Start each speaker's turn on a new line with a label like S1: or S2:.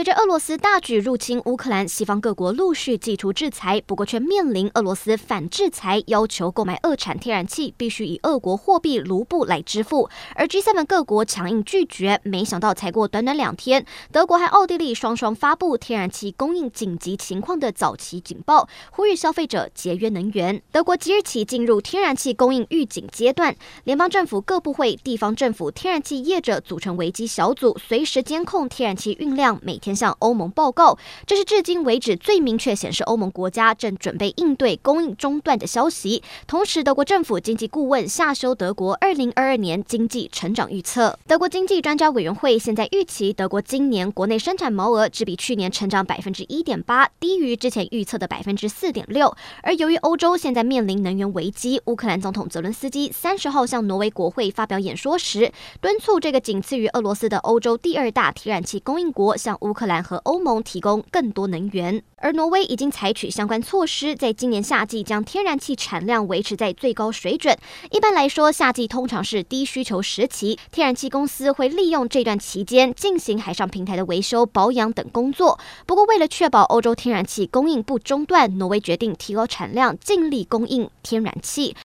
S1: 随着俄罗斯大举入侵乌克兰，西方各国陆续祭出制裁，不过却面临俄罗斯反制裁，要求购买俄产天然气必须以俄国货币卢布来支付。而 G7 各国强硬拒绝，没想到才过短短两天，德国和奥地利双双发布天然气供应紧急情况的早期警报，呼吁消费者节约能源。德国即日起进入天然气供应预警阶段，联邦政府各部会、地方政府、天然气业者组成危机小组，随时监控天然气运量，每天向欧盟报告，这是至今为止最明确显示欧盟国家正准备应对供应中断的消息。同时，德国政府经济顾问下修德国二零二二年经济成长预测。德国经济专家委员会现在预期德国今年国内生产毛额只比去年成长百分之一点八，低于之前预测的百分之四点六。而由于欧洲现在面临能源危机，乌克兰总统泽伦斯基三十号向挪威国会发表演说时，敦促这个仅次于俄罗斯的欧洲第二大天然气供应国向乌克兰和欧盟提供更多能源，而挪威已经采取相关措施，在今年夏季将天然气产量维持在最高水准。一般来说，夏季通常是低需求时期，天然气公司会利用这段期间进行海上平台的维修、保养等工作。不过，为了确保欧洲天然气供应不中断，挪威决定提高产量，尽力供应天然气。